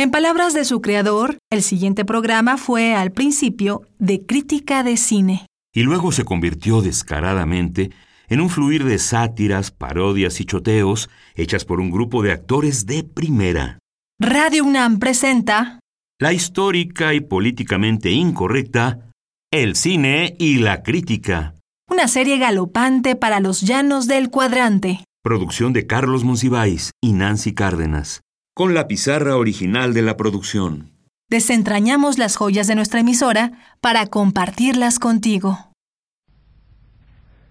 En palabras de su creador, el siguiente programa fue al principio de crítica de cine. Y luego se convirtió descaradamente en un fluir de sátiras, parodias y choteos hechas por un grupo de actores de primera. Radio UNAM presenta La histórica y políticamente incorrecta El cine y la crítica. una serie galopante para los llanos del cuadrante. Producción de Carlos Monsiváis y Nancy Cárdenas. Con la pizarra original de la producción. Desentrañamos las joyas de nuestra emisora para compartirlas contigo.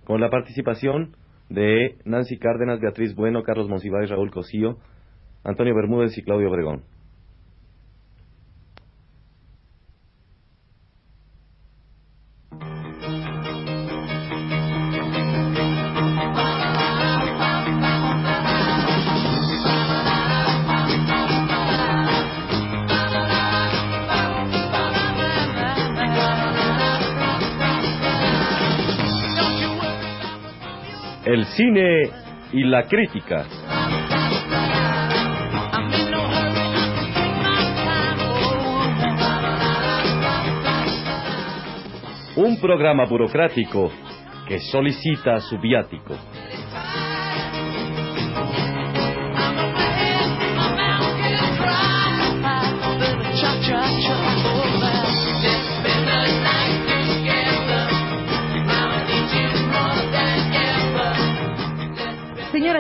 Con la participación de Nancy Cárdenas, Beatriz Bueno, Carlos Monsiváis, Raúl Cosío, Antonio Bermúdez y Claudio Obregón. Cine y la crítica. Un programa burocrático que solicita su viático.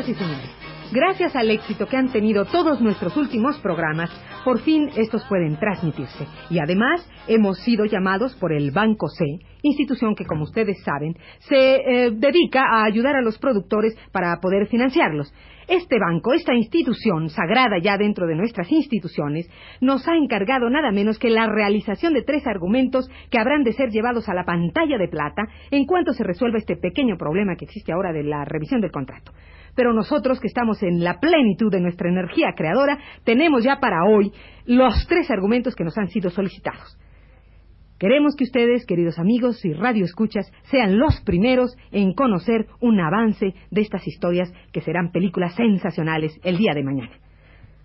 Y señores, gracias al éxito que han tenido todos nuestros últimos programas, por fin estos pueden transmitirse. Y además hemos sido llamados por el Banco C, institución que, como ustedes saben, se eh, dedica a ayudar a los productores para poder financiarlos. Este banco, esta institución, sagrada ya dentro de nuestras instituciones, nos ha encargado nada menos que la realización de tres argumentos que habrán de ser llevados a la pantalla de plata en cuanto se resuelva este pequeño problema que existe ahora de la revisión del contrato. Pero nosotros, que estamos en la plenitud de nuestra energía creadora, tenemos ya para hoy los tres argumentos que nos han sido solicitados. Queremos que ustedes, queridos amigos y radioescuchas, sean los primeros en conocer un avance de estas historias que serán películas sensacionales el día de mañana.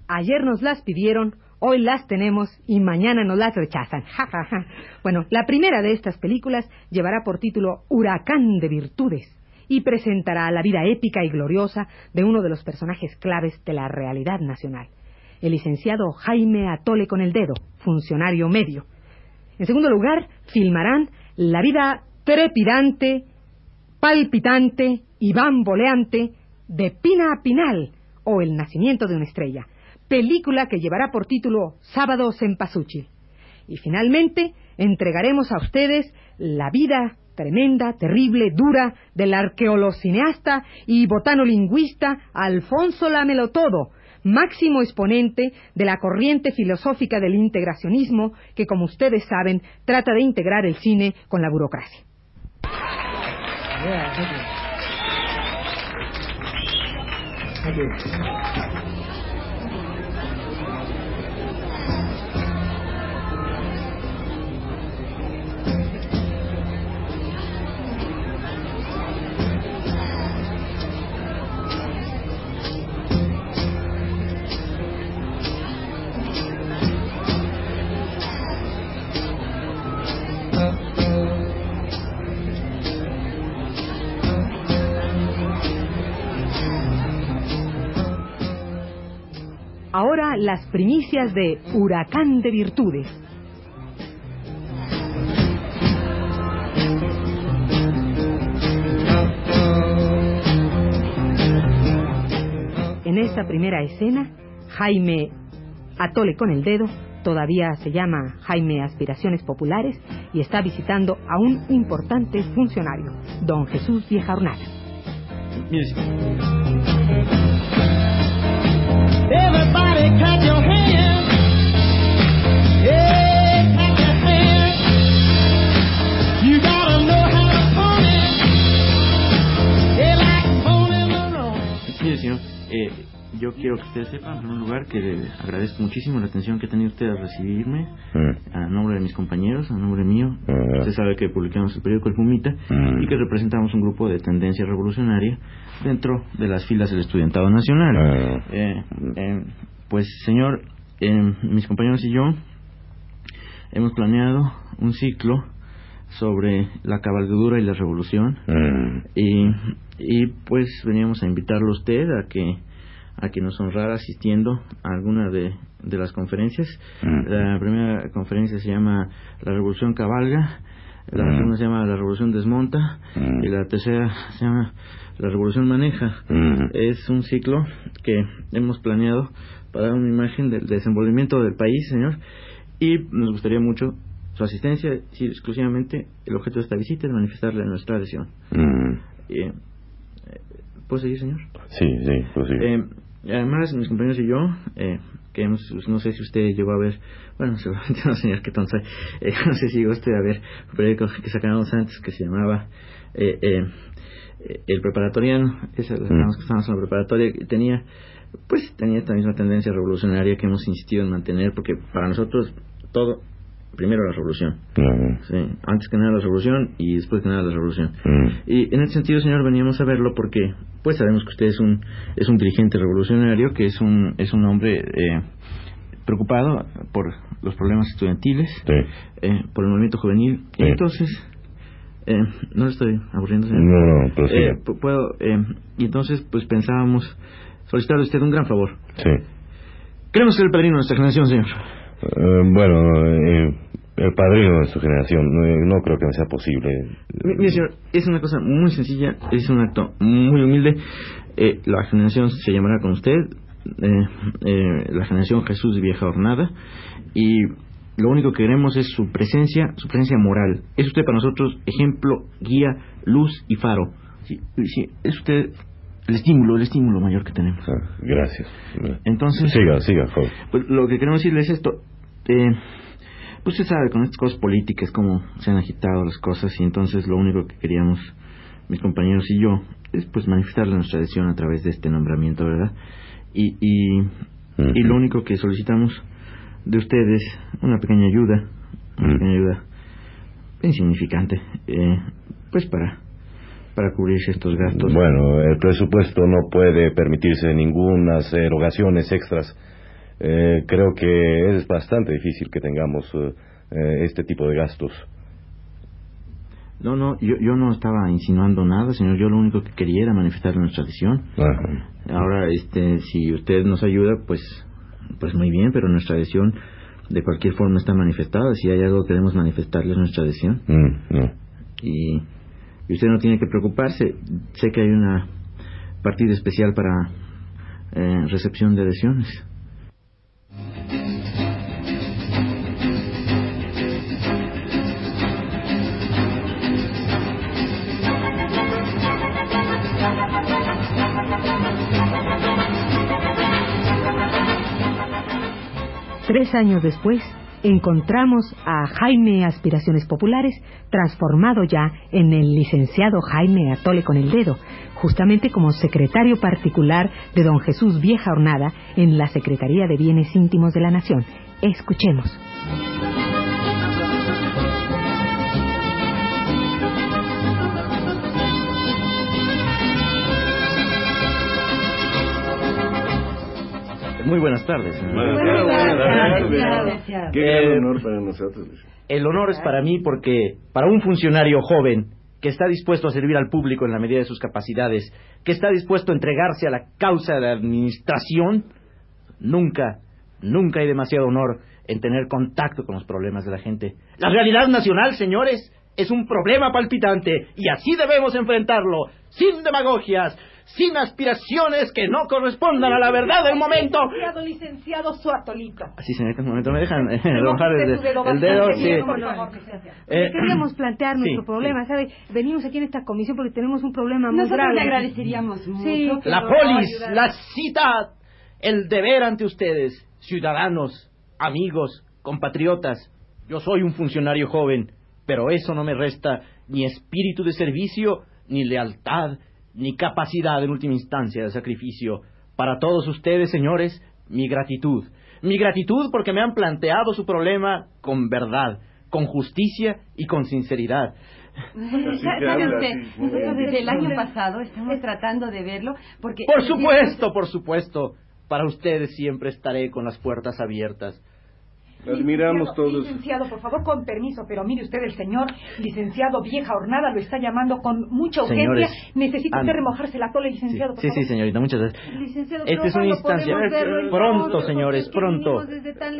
Ayer nos las pidieron, hoy las tenemos y mañana nos las rechazan. Ja, ja, ja. Bueno, la primera de estas películas llevará por título Huracán de Virtudes y presentará la vida épica y gloriosa de uno de los personajes claves de la realidad nacional, el licenciado Jaime Atole con el dedo, funcionario medio. En segundo lugar, filmarán la vida trepidante, palpitante y bamboleante de Pina Pinal o El nacimiento de una estrella, película que llevará por título Sábados en Pasuchi. Y finalmente, entregaremos a ustedes la vida tremenda, terrible, dura del arqueolocineasta y botanolingüista Alfonso Lamelotodo, máximo exponente de la corriente filosófica del integracionismo que, como ustedes saben, trata de integrar el cine con la burocracia. Ahora las primicias de Huracán de Virtudes. En esta primera escena, Jaime Atole con el dedo, todavía se llama Jaime Aspiraciones Populares, y está visitando a un importante funcionario, don Jesús Viejarnal. Yo quiero que usted sepa, en primer lugar, que agradezco muchísimo la atención que ha tenido usted al recibirme, a nombre de mis compañeros, a nombre mío. Usted sabe que publicamos el periódico El Pumita y que representamos un grupo de tendencia revolucionaria dentro de las filas del Estudiantado Nacional. Eh, eh, pues, señor, eh, mis compañeros y yo hemos planeado un ciclo sobre la cabalgadura y la revolución Mm. y, y pues veníamos a invitarlo a usted a que a que nos honrara asistiendo a alguna de, de las conferencias. Mm. La primera conferencia se llama La Revolución Cabalga, la Mm. segunda se llama La Revolución Desmonta Mm. y la tercera se llama La Revolución Maneja. Mm. Es un ciclo que hemos planeado para dar una imagen del desenvolvimiento del país, señor, y nos gustaría mucho su asistencia, si exclusivamente el objeto de esta visita es manifestarle nuestra adhesión. Mm. Eh, ¿Puedo seguir, señor? Sí, sí, pues sí. Eh, además, mis compañeros y yo, eh, que hemos- no sé si usted llegó a ver, bueno, seguramente no, señor, que tonto soy, eh, no sé si llegó usted a ver un periódico que sacábamos antes que se llamaba eh, eh, eh, El Preparatoriano, esa la sacamos que estábamos en la preparatoria, y tenía, pues tenía esta misma tendencia revolucionaria que hemos insistido en mantener, porque para nosotros todo, primero la revolución, sí, antes que nada la revolución y después que nada la revolución. Y en ese sentido, señor, veníamos a verlo porque, pues, sabemos que usted es un es un dirigente revolucionario, que es un es un hombre eh, preocupado por los problemas estudiantiles, Sí. eh, por el movimiento juvenil. Sí. Y entonces, eh, no le estoy aburriendo, señor. No, no, prosiga. Eh, pu- puedo, eh, y entonces, pues, pensábamos solicitarle a usted un gran favor. Sí. Queremos ser el padrino de nuestra generación, señor. Eh, bueno, eh, el padrino de su generación, eh, no creo que sea posible. Mi- Mire, señor, es una cosa muy sencilla, es un acto muy humilde. Eh, la generación se llamará con usted, eh, eh, la generación Jesús de Vieja Hornada, y lo único que queremos es su presencia, su presencia moral. Es usted para nosotros ejemplo, guía, luz y faro. Sí, sí, es usted el estímulo, el estímulo mayor que tenemos. Ah, gracias. Entonces, Siga, siga, joven. pues lo que queremos decirle es esto. Eh, pues usted sabe, con estas cosas políticas, cómo se han agitado las cosas, y entonces lo único que queríamos, mis compañeros y yo, es pues manifestarle nuestra adhesión a través de este nombramiento, ¿verdad? Y, y, y lo único que solicitamos de ustedes, una pequeña ayuda, una Mm. pequeña ayuda insignificante, eh, pues para, para cubrir estos gastos. Bueno, el presupuesto no puede permitirse ningunas erogaciones extras. Eh, creo que es bastante difícil que tengamos eh, eh, este tipo de gastos. No, no, yo, yo no estaba insinuando nada, señor. Yo lo único que quería era manifestar nuestra. Ajá. Ahora, este, si usted nos ayuda, pues, pues muy bien, pero nuestra adhesión de cualquier forma está manifestada. Si hay algo que queremos manifestarles nuestra adhesión. Mm, no. Y, y usted no tiene que preocuparse. Sé que hay una partida especial para eh, recepción de adhesiones. Tres años después, encontramos a Jaime Aspiraciones Populares transformado ya en el licenciado Jaime Atole con el dedo, justamente como secretario particular de don Jesús Vieja Hornada en la Secretaría de Bienes Íntimos de la Nación. Escuchemos. Muy buenas tardes. Qué gran honor para nosotros. El honor es para mí porque para un funcionario joven que está dispuesto a servir al público en la medida de sus capacidades, que está dispuesto a entregarse a la causa de la administración, nunca, nunca hay demasiado honor en tener contacto con los problemas de la gente. La realidad nacional, señores, es un problema palpitante y así debemos enfrentarlo, sin demagogias, sin aspiraciones que no correspondan a la verdad del momento. Licenciado, licenciado Suatolito. Así, señorita, un momento, me dejan eh, el, dedo el Sí. Eh, Queríamos plantear nuestro sí, problema, ¿sabe? Venimos aquí en esta comisión porque tenemos un problema muy Nosotros grave. le agradeceríamos mucho. Sí. La polis, la cita, el deber ante ustedes, ciudadanos, amigos, compatriotas. Yo soy un funcionario joven, pero eso no me resta ni espíritu de servicio, ni lealtad, ni capacidad en última instancia de sacrificio. Para todos ustedes, señores, mi gratitud. Mi gratitud porque me han planteado su problema con verdad, con justicia y con sinceridad. Sa- ¿Sabe habla, usted? Nosotros desde el año pasado estamos tratando de verlo porque... Por supuesto, por supuesto. Para ustedes siempre estaré con las puertas abiertas. Admiramos Licenciado, todos. Licenciado, por favor, con permiso, pero mire usted, el señor licenciado Vieja Hornada lo está llamando con mucha urgencia. Señores, Necesita usted remojarse la tole, licenciado, por Sí, sí, favor. señorita, muchas gracias. Licenciado, Esta es una ¿cuándo instancia. verlo Pronto, señores, pronto.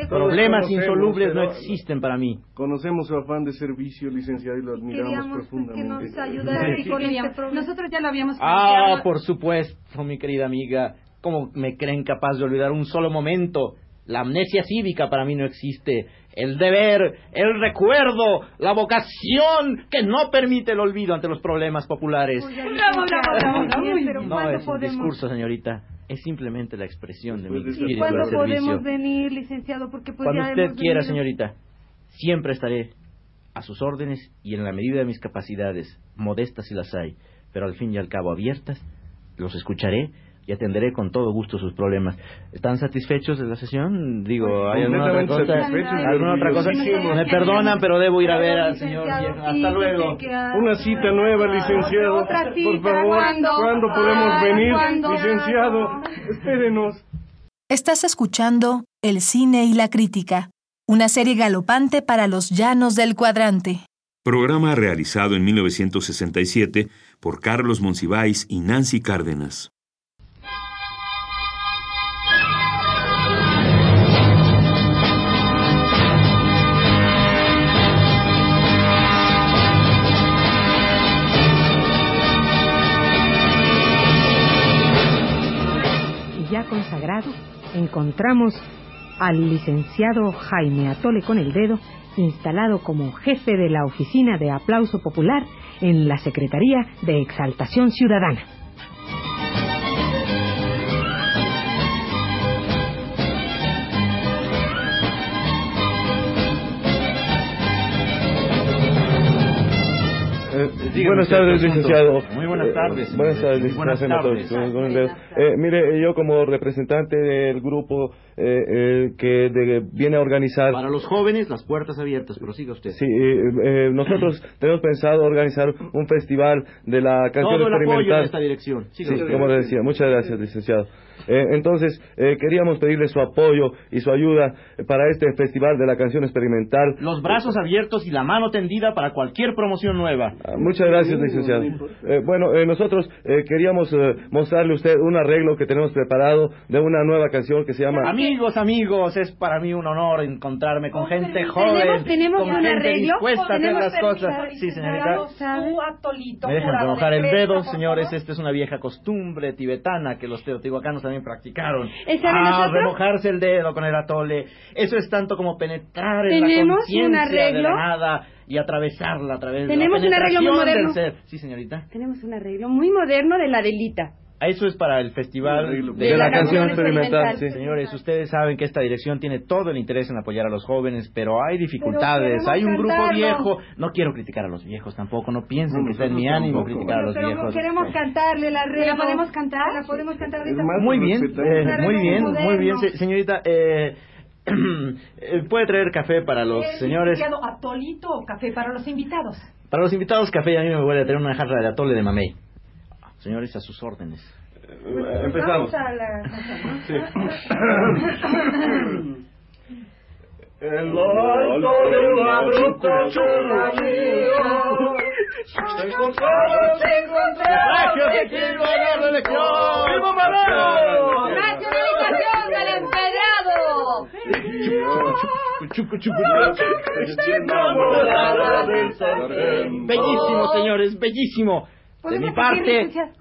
Problemas insolubles no existen para mí. Conocemos su afán de servicio, licenciado, y lo admiramos Queríamos pues, que profundamente. nos ayudara Sí, con este. Nosotros ya lo habíamos Ah, planteado. por supuesto, mi querida amiga. ¿Cómo me creen capaz de olvidar un solo momento? La amnesia cívica para mí no existe. El deber, el recuerdo, la vocación que no permite el olvido ante los problemas populares. Bravo, bravo, bravo, licenciado, bravo. bien, pero No ¿cuándo es un discurso, señorita. Es simplemente la expresión de mi de ¿Y espíritu cuándo podemos venir, licenciado? Porque pues Cuando ya usted hemos quiera, venido. señorita. Siempre estaré a sus órdenes y en la medida de mis capacidades, modestas si las hay, pero al fin y al cabo abiertas, los escucharé y atenderé con todo gusto sus problemas. ¿Están satisfechos de la sesión? Digo, ¿hay alguna otra cosa? ¿Alguna otra cosa? Me perdonan, pero debo ir a ver al señor. Hasta luego. Una cita nueva, licenciado. Por favor, ¿cuándo? ¿cuándo podemos venir? Licenciado, espérenos. Estás escuchando El cine y la crítica, una serie galopante para los llanos del cuadrante. Programa realizado en 1967 por Carlos Monsiváis y Nancy Cárdenas. Encontramos al licenciado Jaime Atole con el dedo, instalado como jefe de la oficina de aplauso popular en la Secretaría de Exaltación Ciudadana. Buenas usted, tardes, licenciado. Muy buenas Eh, tardes, buenas tardes, Buenas tardes. Eh, mire, yo como representante del grupo eh, eh, que de- viene a organizar... Para los jóvenes, las puertas abiertas, pero siga usted. Sí, eh, eh, nosotros tenemos pensado organizar un festival de la canción Todo el apoyo experimental. en esta dirección. Como le decía, muchas gracias, licenciado. Eh, entonces, eh, queríamos pedirle su apoyo y su ayuda para este festival de la canción experimental. Los brazos abiertos y la mano tendida para cualquier promoción nueva. Ah, Muchas gracias, licenciado. Eh, bueno, eh, nosotros eh, queríamos eh, mostrarle a usted un arreglo que tenemos preparado de una nueva canción que se llama... Amigos, amigos, es para mí un honor encontrarme con gente joven, ¿Tenemos- tenemos con un gente arreglo? dispuesta a hacer ¿Tenemos las cosas. Sí, señorita. licenciado? Su atolito Me dejan de el dedo, señores. Esta es una vieja costumbre tibetana que los teotihuacanos también practicaron. ¿Esa de ah, remojarse el dedo con el atole. Eso es tanto como penetrar en la ¿Tenemos un conciencia de la nada y atravesarla a través ¿Tenemos de un la arreglo muy moderno? del ser. Sí, señorita. Tenemos un arreglo muy moderno de la delita. Eso es para el festival de la canción experimental, sí. Señores, ustedes saben que esta dirección tiene todo el interés en apoyar a los jóvenes, pero hay dificultades, hay un grupo viejo. No quiero criticar a los viejos tampoco, no piensen que está en mi ánimo tampoco. criticar a los Pero viejos. queremos cantarle la ¿Se la podemos cantar? La podemos cantar Muy bien, eh, muy bien, muy bien, señorita. Eh, eh, ¿Puede traer café para los señores? atolito o café para los invitados. Para los invitados, café a mí me voy a traer una jarra de atole de mamey. Señores, a sus órdenes. Empezamos. Vamos a la Sí. El alto de un abrupto churramío se se encontraba ¡Plagio que quiero ganar la del empedrado! Chucu, chucu, enamorada del sargento. Bellísimo, señores, bellísimo. De mi ¿Podemos seguir, parte,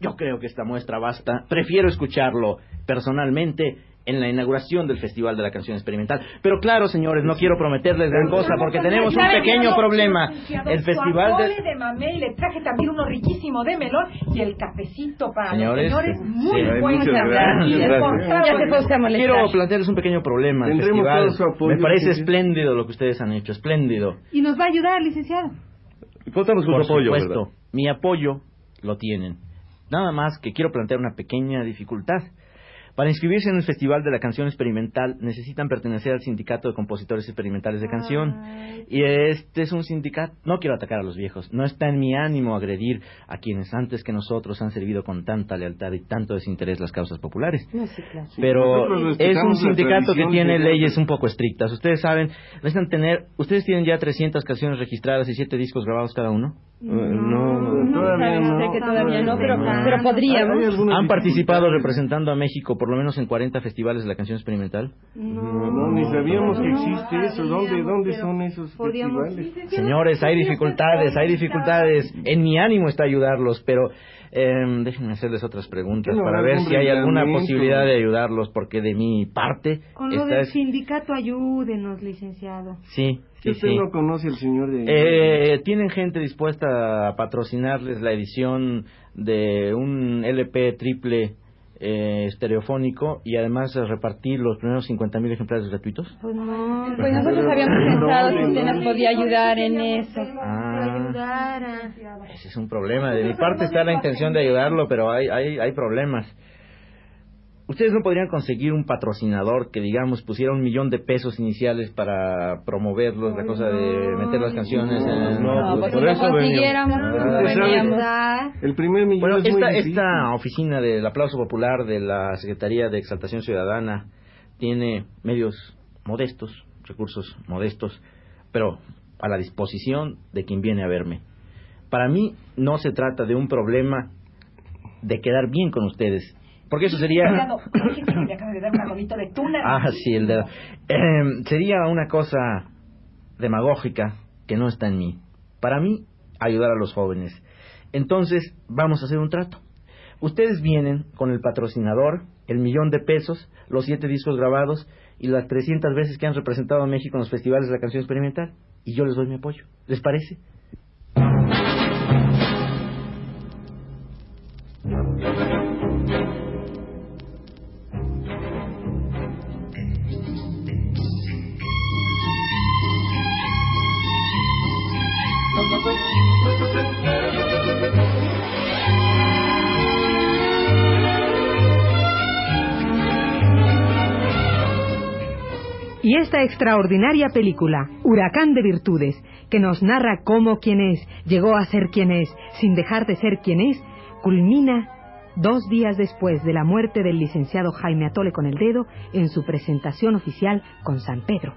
yo creo que esta muestra basta. Prefiero escucharlo personalmente en la inauguración del Festival de la Canción Experimental. Pero claro, señores, no quiero prometerles gran cosa porque tenemos un pequeño problema. El Festival de... de mamey, le traje también uno riquísimo de melón y el cafecito para Señores, los señores muy sí. Muchas gracias. Quiero plantearles un pequeño problema. El festival todo su apoyo, me parece espléndido lo que ustedes han hecho, espléndido. Y nos va a ayudar, licenciado. Contamos con su apoyo, supuesto, ¿verdad? Mi apoyo lo tienen. Nada más que quiero plantear una pequeña dificultad. Para inscribirse en el Festival de la Canción Experimental necesitan pertenecer al Sindicato de Compositores Experimentales de Canción. Y este es un sindicato... No quiero atacar a los viejos. No está en mi ánimo agredir a quienes antes que nosotros han servido con tanta lealtad y tanto desinterés las causas populares. No, sí, claro. Pero es un sindicato que tiene que- leyes un poco estrictas. Ustedes saben, necesitan tener... Ustedes tienen ya 300 canciones registradas y 7 discos grabados cada uno. No, todavía no. Sé que todavía no, pero, pero podríamos. ¿Han participado representando a México por lo menos en 40 festivales de la canción experimental? No, no, ni sabíamos que existe eso. ¿Dónde, dónde son esos festivales? Señores, hay dificultades, hay dificultades. En mi ánimo está ayudarlos, pero eh, déjenme hacerles otras preguntas ¿Qué no para ver si hay alguna posibilidad de ayudarlos, porque de mi parte Con lo del es- sindicato, ayúdenos, licenciado. Sí, Sí, usted sí. no conoce al señor de... Eh, ¿Tienen gente dispuesta a patrocinarles la edición de un LP triple eh, estereofónico y además repartir los primeros 50.000 ejemplares gratuitos? Pues no, Pues nosotros habíamos pensado si usted nos podía ayudar en eso. Ah, ese es un problema. De mi parte está la intención de ayudarlo, pero hay, hay, hay problemas. ¿Ustedes no podrían conseguir un patrocinador que, digamos, pusiera un millón de pesos iniciales para promoverlos, la cosa de meter las canciones en... No, pues si por eso consiguiéramos, pues no veníamos. El primer millón Bueno, es muy esta, difícil. esta oficina del aplauso popular de la Secretaría de Exaltación Ciudadana tiene medios modestos, recursos modestos, pero a la disposición de quien viene a verme. Para mí no se trata de un problema de quedar bien con ustedes, porque eso sería... Que le acaba de dar un agonito de tuna. Ah, sí, el dedo. Eh, sería una cosa demagógica que no está en mí. Para mí, ayudar a los jóvenes. Entonces, vamos a hacer un trato. Ustedes vienen con el patrocinador, el millón de pesos, los siete discos grabados y las 300 veces que han representado a México en los festivales de la canción experimental. Y yo les doy mi apoyo. ¿Les parece? Extraordinaria película, Huracán de Virtudes, que nos narra cómo quien es llegó a ser quien es, sin dejar de ser quien es, culmina dos días después de la muerte del licenciado Jaime Atole con el dedo en su presentación oficial con San Pedro.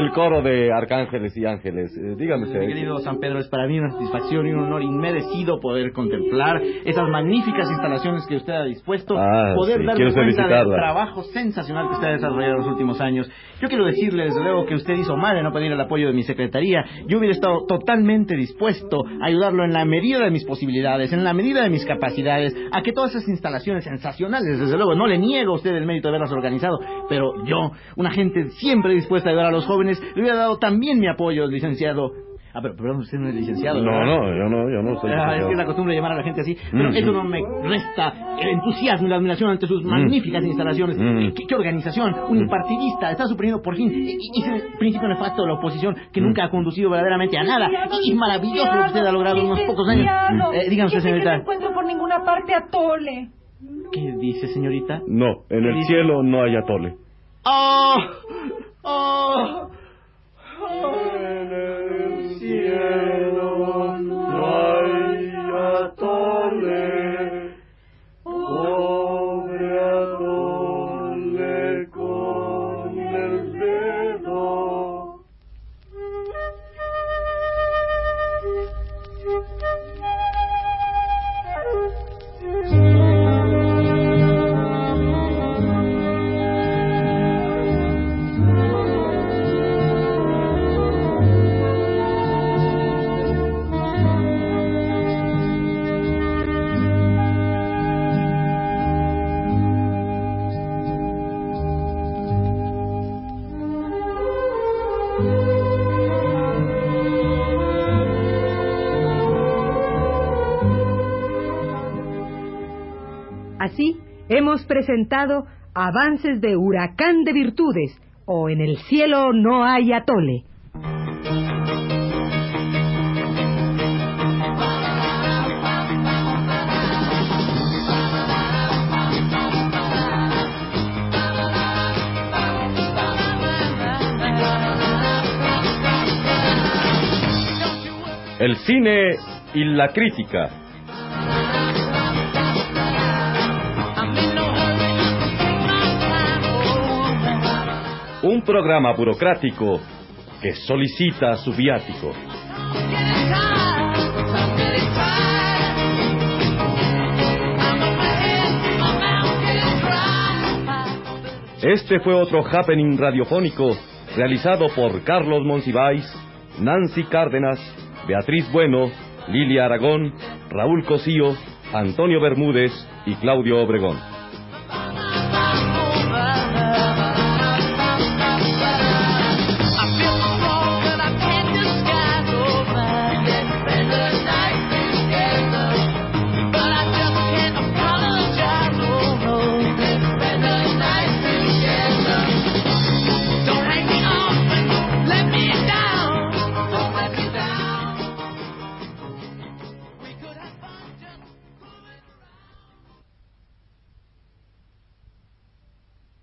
El coro de arcángeles y ángeles. Eh, dígame usted. Mi querido San Pedro, es para mí una satisfacción y un honor inmerecido poder contemplar esas magníficas instalaciones que usted ha dispuesto, Ah, poder sí, quiero cuenta del trabajo sensacional que usted ha desarrollado en los últimos años. Yo quiero decirle, desde luego, que usted hizo mal en no pedir el apoyo de mi secretaría. Yo hubiera estado totalmente dispuesto a ayudarlo en la medida de mis posibilidades, en la medida de mis capacidades, a que todas esas instalaciones sensacionales, desde luego, no le niego a usted el mérito de haberlas organizado, pero yo, una gente siempre dispuesta a ayudar a los jóvenes, le hubiera dado también mi apoyo, licenciado. Ah, pero perdón, usted no es licenciado. No, ¿verdad? no, yo no, yo no soy Ah, es que es la costumbre llamar a la gente así, pero Mm, eso mm. no me resta el entusiasmo y la admiración ante sus Mm. magníficas instalaciones. Mm. ¿Qué, qué organización? Un Mm. impartidista está suprimiendo por fin e- e- ese principio nefasto de la oposición que Mm. nunca ha conducido verdaderamente a nada. Y es maravilloso lo que usted ha logrado en unos pocos años. Eh, dígame usted, fíjese que señorita. No encuentro por ninguna parte a Tole. ¿Qué dice, señorita? No, en el Dice- cielo no hay atole. ¡Oh! ¡Oh! Hemos presentado Avances de Huracán de Virtudes o En el cielo no hay atole. El cine y la crítica. Un programa burocrático que solicita su viático. Este fue otro happening radiofónico realizado por Carlos Monsiváis, Nancy Cárdenas, Beatriz Bueno, Lilia Aragón, Raúl Cosío, Antonio Bermúdez y Claudio Obregón.